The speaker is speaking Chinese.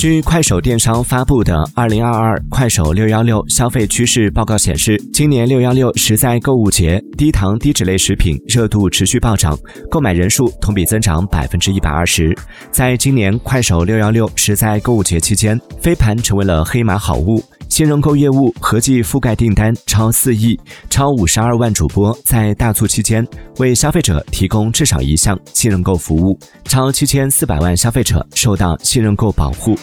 据快手电商发布的《二零二二快手六幺六消费趋势报告》显示，今年六幺六实在购物节，低糖低脂类食品热度持续暴涨，购买人数同比增长百分之一百二十。在今年快手六幺六实在购物节期间，飞盘成为了黑马好物。信任购业务合计覆盖订单超四亿，超五十二万主播在大促期间为消费者提供至少一项信任购服务，超七千四百万消费者受到信任购保护。